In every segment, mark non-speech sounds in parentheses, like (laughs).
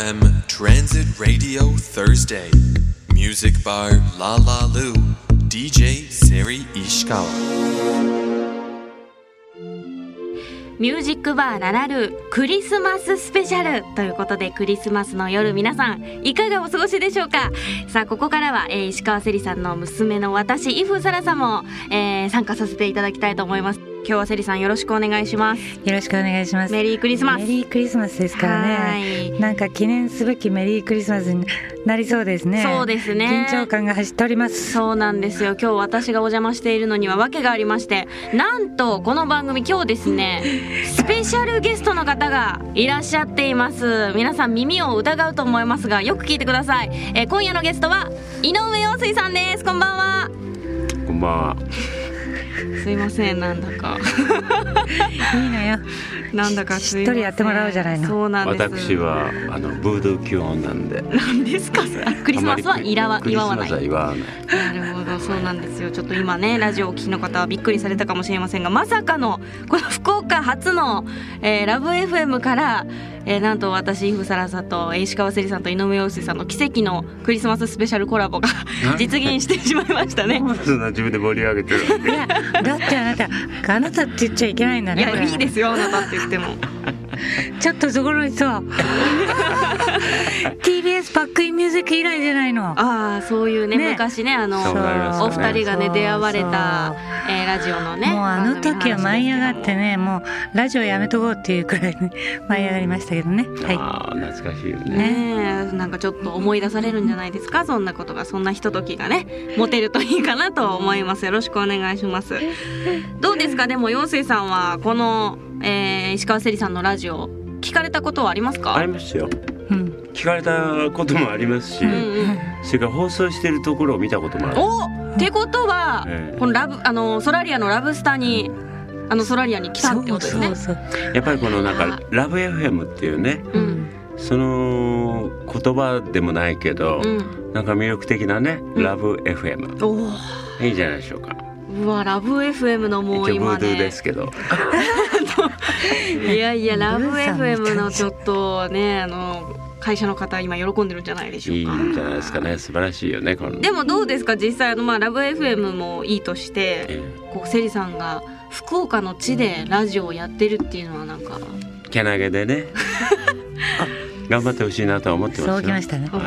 FM Transit Radio Thursday. Music Bar La La Lu. DJ Seri Ishikawa. ミュージックバーララルクリスマススペシャルということでクリスマスの夜皆さんいかがお過ごしでしょうか？さあここからは、えー石川せりさんの娘の私イフサラさんも、えー参加させていただきたいと思います今日はせりさんよろしくお願いしますよろしくお願いします。メリークリスマスメリークリスマスですからね。なんか記念すべきメリークリスマスになりそうですね。そうですね緊張感が走っております。そうなんですよ今日私がお邪魔しているのには訳がありましてなんとこの番組今日ですねスペシャルゲストの方がいらっしゃっています皆さん耳を疑うと思いますがよく聞いてください、えー今夜のゲストは井上陽水さんですこんばんはこんばんは。すいませんなんだか。いいのよ。なんだかしっとりやってもらおうじゃないの。そうなんです。私はあのブードゥー基本なんで。何ですか？クリスマスは祝わクリス祝わないマスは祝わない。なるほどそうなんですよちょっと今ねラジオをお聞きの方はびっくりされたかもしれませんがまさかのこの福岡初の、えーラブ f m から、えーなんと私イフサラさんとえー石川せりさんと井上陽水さんの奇跡のクリスマススペシャルコラボが実現してしまいましたね。(laughs) そんな自分で盛り上げてる。いや、だってあなた、あなたって言っちゃいけないいいいですよあなたって言っても。ちょっとそこの人。(laughs) TBS バックインミュージック以来じゃないの。ああそういうねね昔ねあのお二人がね出会われたえーラジオのねもうあの時は舞い上がってねね、もうラジオやめとこうっていうくらいに (laughs) 舞い上がりましたけどね。はい。ああ懐かしいよね。ねえなんかちょっと思い出されるんじゃないですか？そんなことがそんなひとときがね持てるといいかなと思いますよろしくお願いします (laughs) どうですか？でも陽水さんはこの、えー石川せりさんのラジオ聞かれたことはありますか？ありますよ。うん。聞かれたこともありますし、うんうんそれから放送してるところを見たこともある。おってことは、ええこのラブあのソラリアのラブスターにあのソラリアに来たってことですねそうそうそう。やっぱりこのなんかラブ FM っていうね、うんその言葉でもないけど、うんなんか魅力的なね、うんラブ FM おーいいじゃないでしょうか。うわラブ FM のもう今一応ブードゥーでねすけど。(laughs) いやいやラブ FM のちょっとねあの会社の方今喜んでるんじゃないでしょいういかんじゃないですかね。素晴らしいよねこの。でもどうですか？実際あのまあラブ FM もいいとしてえこうセリさんが福岡の地でラジオをやってるっていうのはなんか、えけなげでね。(laughs) 頑張ってほしいなとは思ってますよ。そうきましたね。は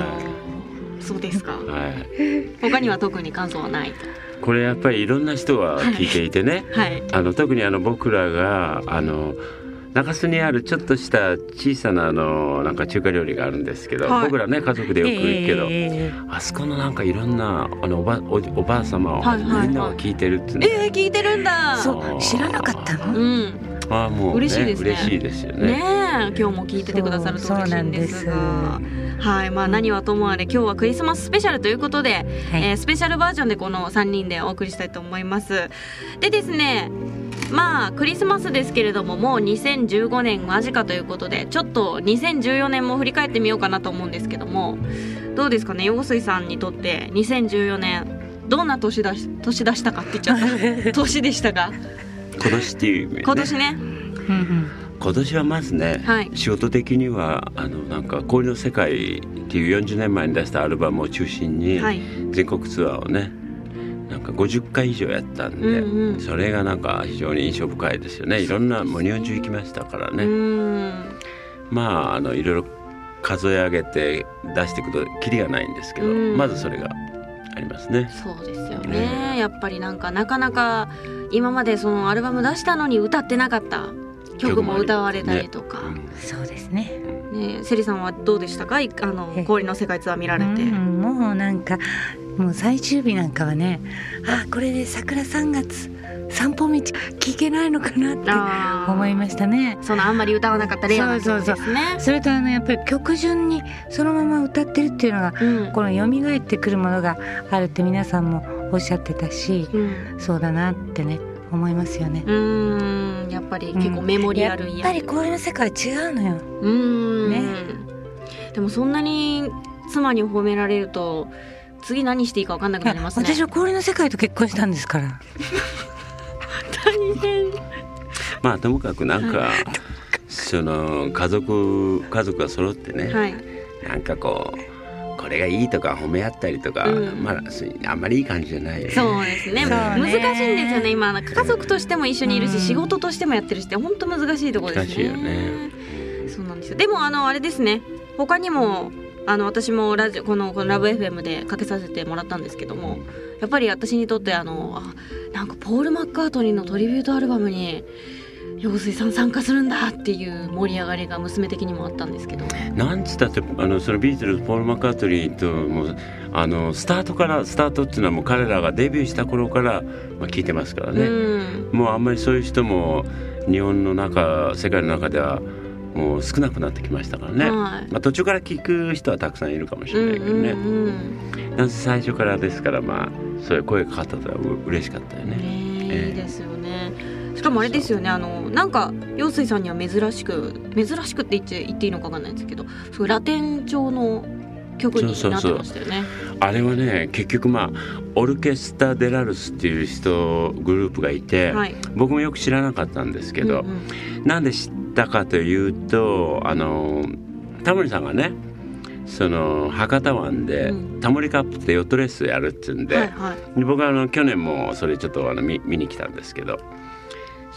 そうですかはい。他には特に感想はないとこれやっぱりいろんな人が聞いていてね、はい。あの特にあの僕らがあの中洲にあるちょっとした小さなあのなんか中華料理があるんですけど、はい。僕らね家族でよく行くけど、ええあそこのなんかいろんなあのおばおおばあ様をはいはいはい。みんなが聞いてるっていうの、えー、聞いてるんだ。そう、知らなかったの？うん。ああもう、ね、嬉しいですね。嬉しいですよね。ねえ今日も聞いててくださると嬉しいんですが。そうそうはいまあ何はともあれ今日はクリスマススペシャルということで、はい。えースペシャルバージョンでこの3人でお送りしたいと思います。でですねまあクリスマスですけれどももう2015年間近ということでちょっと2014年も振り返ってみようかなと思うんですけどもどうですかね陽水さんにとって2014年どんな年だし年出したかって言っちゃった。(laughs) 年でしたか今年っていうね、今年ね。うんうん。今年はまずね、はい。仕事的にはあのなんか「氷の世界」っていう40年前に出したアルバムを中心に、はい。全国ツアーをねなんか50回以上やったんで、うんうん。それがなんか非常に印象深いですよね。いろんなもう日本中行きましたからうね、まああのいろいろ数え上げて出していくとキリがないんですけど、うん。まずそれがありますね。そうですよね。やっぱりなんかなかなか今までそのアルバム出したのに歌ってなかった曲も歌われたりとか、うんそうですね。ねセリさんはどうでしたか？いあのえ氷の世界ツアー見られて、うん、もうなんかもう最終日なんかはねあこれで桜3月散歩道聞けないのかなって思いましたね。そのあんまり歌わなかったレアな曲ですね。それとあのやっぱり曲順にそのまま歌ってるっていうのがうん。この蘇ってくるものがあるって皆さんもおっしゃってたしうん。そうだなってね思いますよね。うーん。やっぱり結構メモリアルにやっぱり氷の世界は違うのよ。うーん。ね。でもそんなに妻に褒められると次何していいか分かんなくなりますね。私は氷の世界と結婚したんですから。大変。まあともかくなんか、その家族家族が揃ってね、はい。なんかこうこれがいいとか褒め合ったりとか、うん。まああんまりいい感じじゃない。よねそうですね。そう難しいねんですよね今家族としても一緒にいるし、うん。仕事としてもやってるしって本当難しいところですね。難しいよね。そうなんですよ。でもあのあれですね。他にもあの私もラジオこのこのラブ FM でかけさせてもらったんですけどもやっぱり私にとってあのあなんかポール・マッカートニーのトリビュートアルバムに陽水さん参加するんだっていう盛り上がりが娘的にもあったんですけど。なんつったってあのそのビートルズポール・マッカートニーともうあのスタートからスタートっていうのはもう彼らがデビューした頃から、まあ、聞いてますからね、うん。もうあんまりそういう人も日本の中世界の中ではもう少なくなってきましたからね、はい。まあ、途中から聞く人はたくさんいるかもしうんれないけどね、うんうんなんせ最初からですからまあそういう声がかかったとはう嬉しかったよね。ねええいいですよね。しかもあれですよねあのなんか陽水さんには珍しく珍しくって言って言っていいのかわかんないんですけどそうラテン調の曲になってましたよね。あれはね結局まあオルケスタ・デラルスっていう人グループがいて、はい。僕もよく知らなかったんですけど、うんうん。なんで知ったかというとあのタモリさんがねその博多湾で、うん。タモリカップってヨットレースやるっていうんで,、はいはい。で僕はあの去年もそれちょっとあの見見に来たんですけど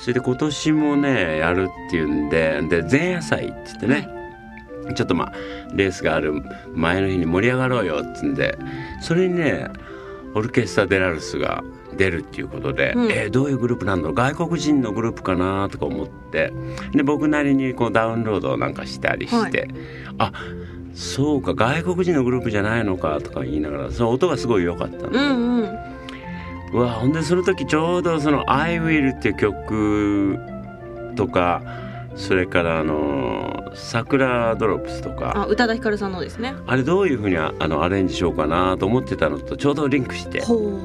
それで今年もねやるっていうんでで前夜祭って言ってね、ちょっとまあレースがある前の日に盛り上がろうよっつんでそれにねオルケスタ・デラルスが出るっていうことで、うん。えーどういうグループなんだろう外国人のグループかなとか思って。で僕なりにこうダウンロードなんかしたりして、あそうか外国人のグループじゃないのかとか言いながらその音がすごい良かったんで、うんうんうわほんでその時ちょうどその「I Will」っていう曲とかそれからあの「桜ドロップス」とか。あ宇多田ヒカルさんのですね。あれどういうふうにああのアレンジしようかなと思ってたのとちょうどリンクして。ほ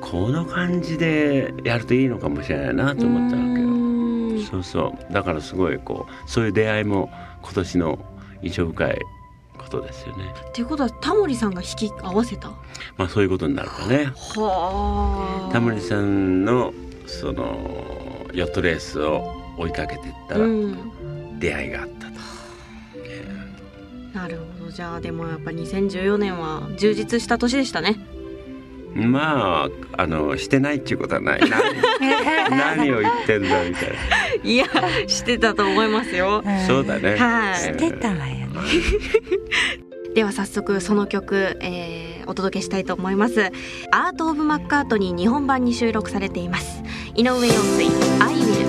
この感じでやるといいのかもしれないなうと思ったわけよ。うそうそう。だからすごいこうそういう出会いも今年の印象深いことですよね。っていうことはタモリさんが弾き合わせた？まあそういうことになるかね。はあタモリさんのそのヨットレースを追いかけていったらうん出会いがあったと。なるほどじゃあでもやっぱ2014年は充実した年でしたねまああのしてないっていうことはない。何 (laughs) 何を言ってんだみたいいやしてたと思いますよな。そうだね。はい知ってたわよねでは早速その曲、えーお届けしたいと思いますアート・オブ・マッカートニー日本版に収録されています井上陽水「I will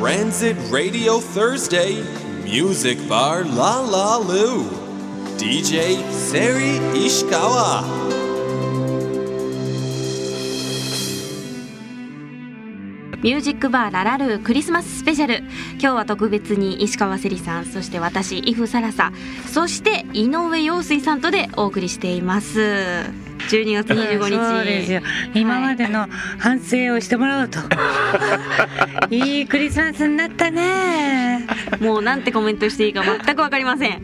Transit Radio Thursday Music Bar La La Lu DJ Seri Ishikawa ミュージックバーララルークリスマススペシャル。今日は特別に石川せりさんそして私イフサラサそして井上陽水さんとでお送りしています。12月25日。そうですよ。今までの反省をしてもらおうと、(laughs) い、いクリスマスになったね。もうなんてコメントしていいか全くわかりません。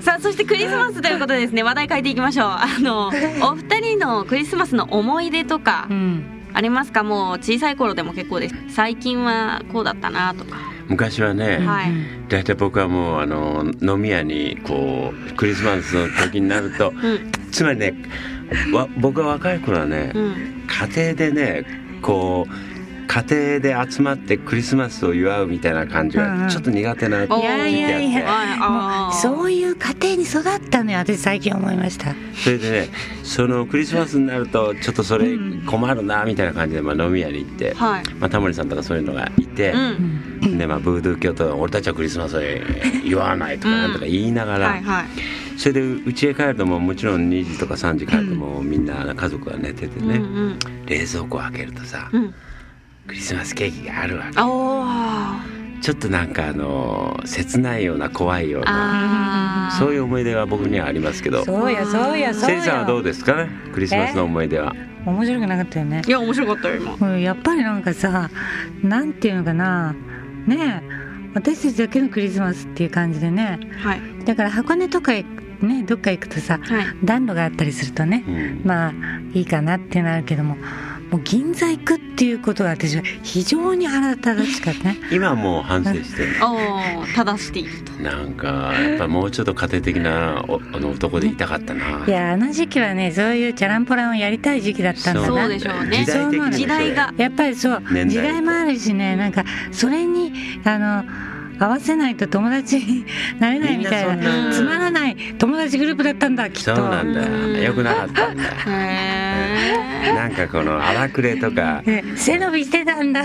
さあそしてクリスマスということでですね話題変えていきましょう。あの (laughs) お二人のクリスマスの思い出とかうんありますか？もう小さい頃でも結構です。最近はこうだったなとか。昔はね、はい。大体僕はもうあの飲み屋にこうクリスマスの時になるとうん。つまりねわ僕が若い頃はね、うん。家庭でねこう家庭で集まってクリスマスを祝うみたいな感じうんうん。がちょっと苦手な時期おあって、いやいやいや。はいあー。そういう家庭に育ったのよ私最近思いました。それでねそのクリスマスになるとちょっとそれ困るなみたいな感じで、まあ、飲み屋に行って、はい。まあ、タモリさんとかそういうのがいて、うん。でまあ、ブードゥー教徒俺たちはクリスマスを祝わないとかなんとか言いながら、はいはい。それで家へ帰るともうもちろん2時とか3時帰るともうみんな家族が寝ててうんね、うん。冷蔵庫を開けるとさ、うんクリスマスケーキがあるわけ。ちょっとなんかあの切ないような怖いようなそういう思い出が僕にはありますけど。そうやそうやそうセリさんはどうやですかね？クリスマスの思い出は。面白くなかったよね。いや面白かったよ今。うんやっぱりなんかさなんていうのかな。ねえ。私たちだけのクリスマスっていう感じでね。はい。だから箱根とかへねどっか行くとさはい。暖炉があったりするとねうん。まあいいかなってなるけどももう銀座行くっていうことが私は非常に腹立たしかったね。今はもう反省してる。おお正していると。なんかやっぱもうちょっと家庭的なおあの男でいたかったな。いやあの時期はねそういうチャランポランをやりたい時期だったんだな。そうでしょうね。時代的にも時代が。やっぱりそう時代もあるしねなんかそれにあの合わせないと友達になれないみたいなつまらない友達グループだったんだきっと。そうなんだ。うんよくなかった。ん。だへなんかこの荒くれとか。ね背伸びしてたんだ。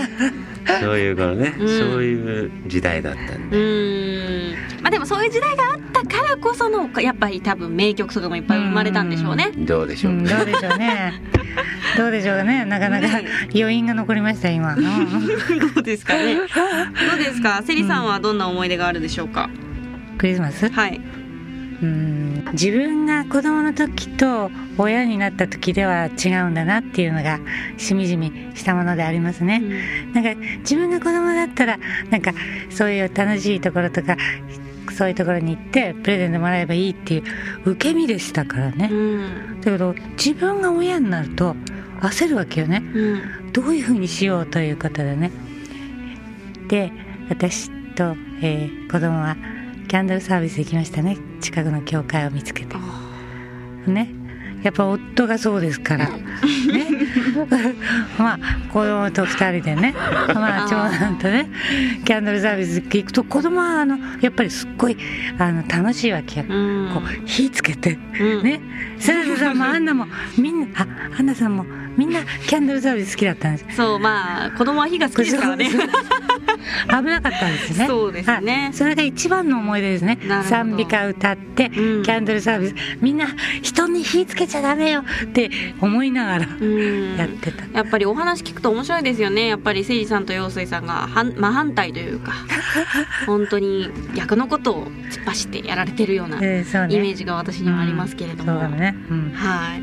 そういうこのね、うん。そういう時代だったんえで、うん。まあでもそういう時代があったからこそのやっぱり多分名曲とかもいっぱい生まれたんでしょうね。どうでしょう、うんどうでしょうね。どうでしょうね。(laughs) なかなか余韻が残りました今、う (laughs) んどうですかね。どうですか？セリさんはどんな思い出があるでしょうか、クリスマス？はい。うん。自分が子供の時と親になった時では違うんだなっていうのがしみじみしたものでありますね、なんか自分が子供だったらなんかそういう楽しいところとかそういうところに行ってプレゼントもらえばいいっていう受け身でしたからね、うん。だけど自分が親になると焦るわけよね。うん。どういうふうにしようということでね。で私と、えー子供はキャンドルサービス行きましたね。近くの教会を見つけて。ね。やっぱ夫がそうですから。ね (laughs) まあ子供と二人でね。(laughs) まあ長男とねキャンドルサービス行くと子供はあのやっぱりすっごいあの楽しいわけよ、うん。こう火つけて。うん。ね。それでさもアンナもみんなあアンナさんもみんなキャンドルサービス好きだったんです。そうまあ子供は火が好きですからね。(laughs) 危なかったんですね。そうですね。はい。それが一番の思い出ですね。賛美歌歌って、ん。キャンドルサービスみんな人に火つけちゃダメよって思いながらうん。やってた、やっぱりお話聞くと面白いですよね。やっぱりせいじさんと陽水さんが反真反対というか。(laughs) 本当に逆のことを突っ走ってやられてるようなイメージが私にはありますけれども、そうだね、うん、はい。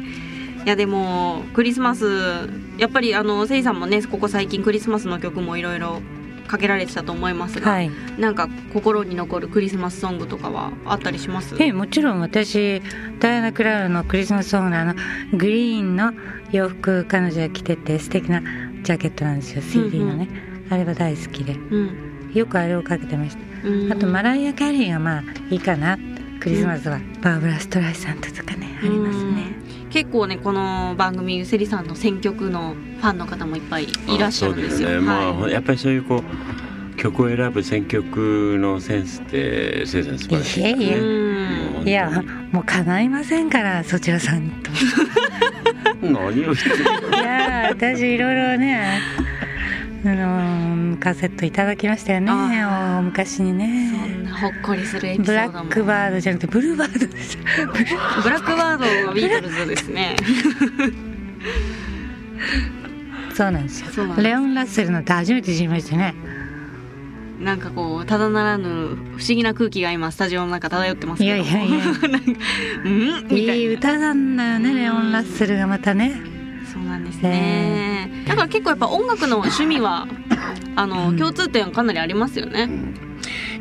いやでもクリスマスやっぱりあのせいさんもねここ最近クリスマスの曲もいろいろかけられてたと思いますが、はい。なんか心に残るクリスマスソングとかはあったりします？ええもちろん私ダイアナ・クラウンのクリスマスソングのあのグリーンの洋服彼女が着てて素敵なジャケットなんですよ。CD のね、あれは大好きで。うん。よくあれをかけてました。うんあとマライア・キャリーがまあいいかな。クリスマスは、バーブラ・ストライサンドとかねありますねうん結構ねこの番組セリさんの選曲のファンの方もいっぱいいらっしゃるんですよ。そうね、まあはい。やっぱりそういうこう曲を選ぶ選曲のセンスってせいさん素晴らしいいえいえうんいやもう叶いませんからそちらさんと。何を言ってるいや私いろいろねあのカセットいただきましたよね。昔にそね。んなほっこりするエピソブラードも。ックバードじゃなくてブルーバード。ですブラックバードはビートルズですね。(laughs) そうなんですよ。レオン・ラッセルなんて初めて知りましたね。なんかこうただならぬ不思議な空気が今スタジオの中漂ってますけど。いやいやいや。(laughs) うん？いな。いい歌なんだよねレオン・ラッセルがまたね。そうなんですね。だから結構やっぱ音楽の趣味はあの、共通点はかなりありますよね、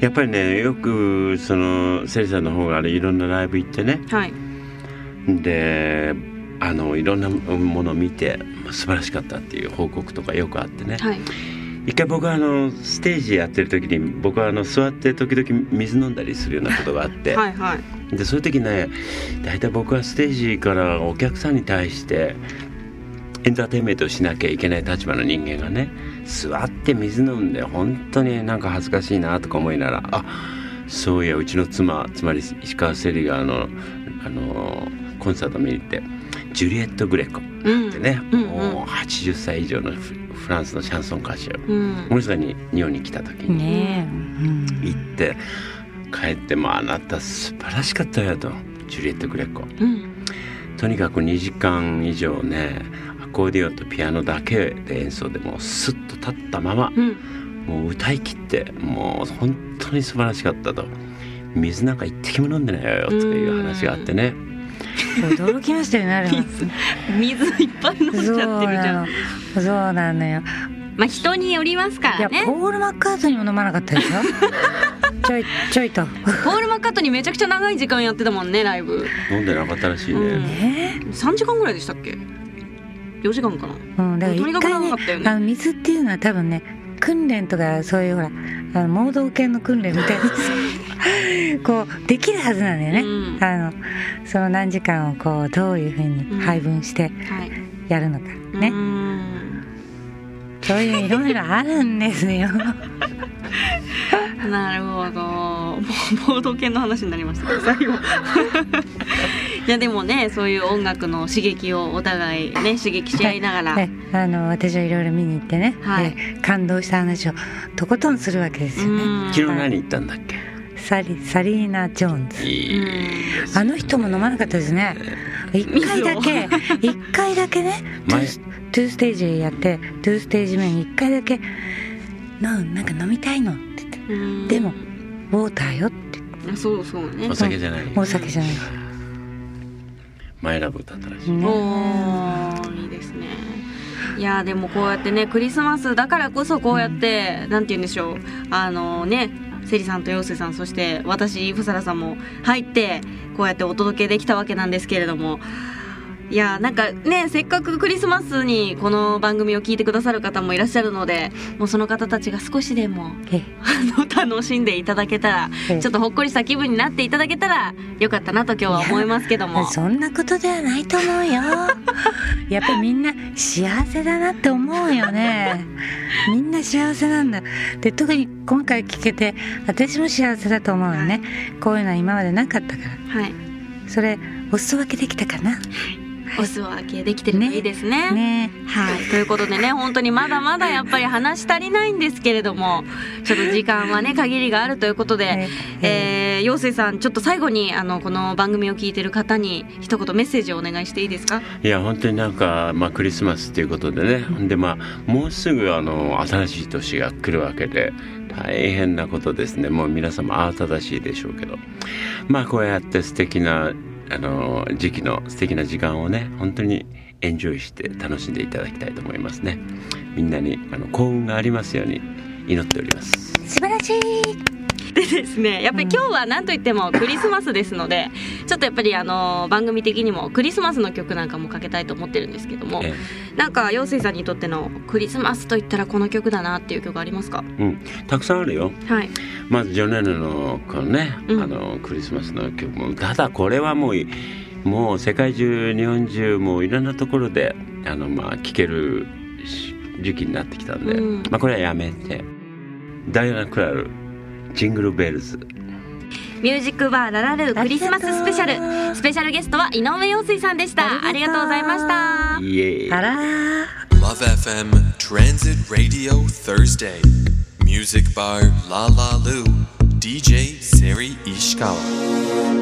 やっぱりねよくそのセリさんの方があれいろんなライブ行ってね。はい。であのいろんなものを見て素晴らしかったっていう報告とかよくあってね、はい。一回僕はあのステージやってる時に僕はあの座って時々水飲んだりするようなことがあって、はいはい。でそういう時ね大体僕はステージからお客さんに対してエンターテインメントをしなきゃいけない立場の人間がね座って水飲んで本当になんか恥ずかしいなとか思いながらあそういやうちの妻つまり石川セリがあのあのコンサート見に行ってジュリエット・グレコうんってね、うんうんもう80歳以上のフフランスのシャンソン歌手うん。この人がに日本に来た時にねえ、うん。行って帰って「まああなた素晴らしかったよ」とジュリエット・グレコ。うん。とにかく2時間以上ねアコーディオンとピアノだけで演奏でもうスッと立ったままうん。もう歌い切ってもう本当に素晴らしかったと。水なんか一滴も飲んでないよとかいう話があってね。驚きましたよねあれは。水いっぱい飲んじゃってるじゃなん。のそうなのよ。まあ人によりますかいやらねポール・マッカートニーも飲まなかったでしょ？(laughs) ちょいちょいと。ポール・マッカートニーめちゃくちゃ長い時間やってたもんねライブ。飲んでなかったらしいね、うん。ね。3時間ぐらいでしたっけ？4時間かな？うん、だからとにかく一回ね長かったよね。あの水っていうのは多分ね訓練とかそういうほらあの盲導犬の訓練みたいに (laughs) こうできるはずなんだよね、うん。あのその何時間をこうどういうふうに配分してはい。やるのか、ね、うーんそういういろいろあるんですよ。(laughs) なるほど。もうボード犬の話になりました。けど最後いやでもねそういう音楽の刺激をお互いね刺激し合いながら、ねあの私はいろいろ見に行ってね、はい。で感動した話をとことんするわけですよね。うん。昨日何言ったんだっけ？サリサリーナ・ジョーンズいいあの人も飲まなかったですね。一回だけ一回だけねトゥ前ーストゥーステージやってトゥーステージ目に一回だけ「のなんか飲みたいの」って言って。うん。でも「ウォーターよ」って。あそうそうね。お酒じゃない。お酒じゃないマイラブ歌ったらしい、ねおいいですね。いやでもこうやってねクリスマスだからこそこうやって、なんて言うんでしょう。あのねセリさんと陽水さんそして私ふさらさんも入ってこうやってお届けできたわけなんですけれども。いやなんかねせっかくクリスマスにこの番組を聞いてくださる方もいらっしゃるのでもうその方たちが少しでもえあの楽しんでいただけたらええ。ちょっとほっこりした気分になっていただけたらよかったなと今日は思いますけども。そんなことではないと思うよ。(laughs) やっぱりみんな幸せだなって思うよね。みんな幸せなんだ。で特に今回聞けて私も幸せだと思うよね。こういうのは今までなかったから。はい。それお裾分けできたかなお裾分けできてるといいですね。ね。はい、ということでね本当にまだまだやっぱり話足りないんですけれどもちょっと時間はね限りがあるということで、えー、陽水さんちょっと最後にあのこの番組を聞いてる方に一言メッセージをお願いしていいですか？いや本当になんか、まあ、クリスマスっていうことでね。でまあもうすぐあの新しい年が来るわけで大変なことですね。もう皆様慌ただしいでしょうけど。まあこうやって素敵なあの時期の素敵な時間をね本当にエンジョイして楽しんでいただきたいと思いますね。みんなにあの幸運がありますように祈っております。素晴らしい。(laughs) でですねやっぱり今日は何といってもクリスマスですのでちょっとやっぱりあの番組的にもクリスマスの曲なんかもかけたいと思ってるんですけどもえなんか陽水さんにとってのクリスマスといったらこの曲だなっていう曲ありますか？うん。たくさんあるよ。はい。まずジョネルのこのね、うん。あのクリスマスの曲もただこれはもういもう世界中日本中もういろんなところであのまあ聴けるし時期になってきたんで、うん。まあこれはやめて。ダイアナ・クラルジングルベルズミュージックバーララルークリスマススペシャルスペシャルゲストは井上陽水さんでしたありがとうございましたイエーイあらー Love FM Transit Radio Thursday. Music Bar La La Lu. DJ Seri Ishikawa.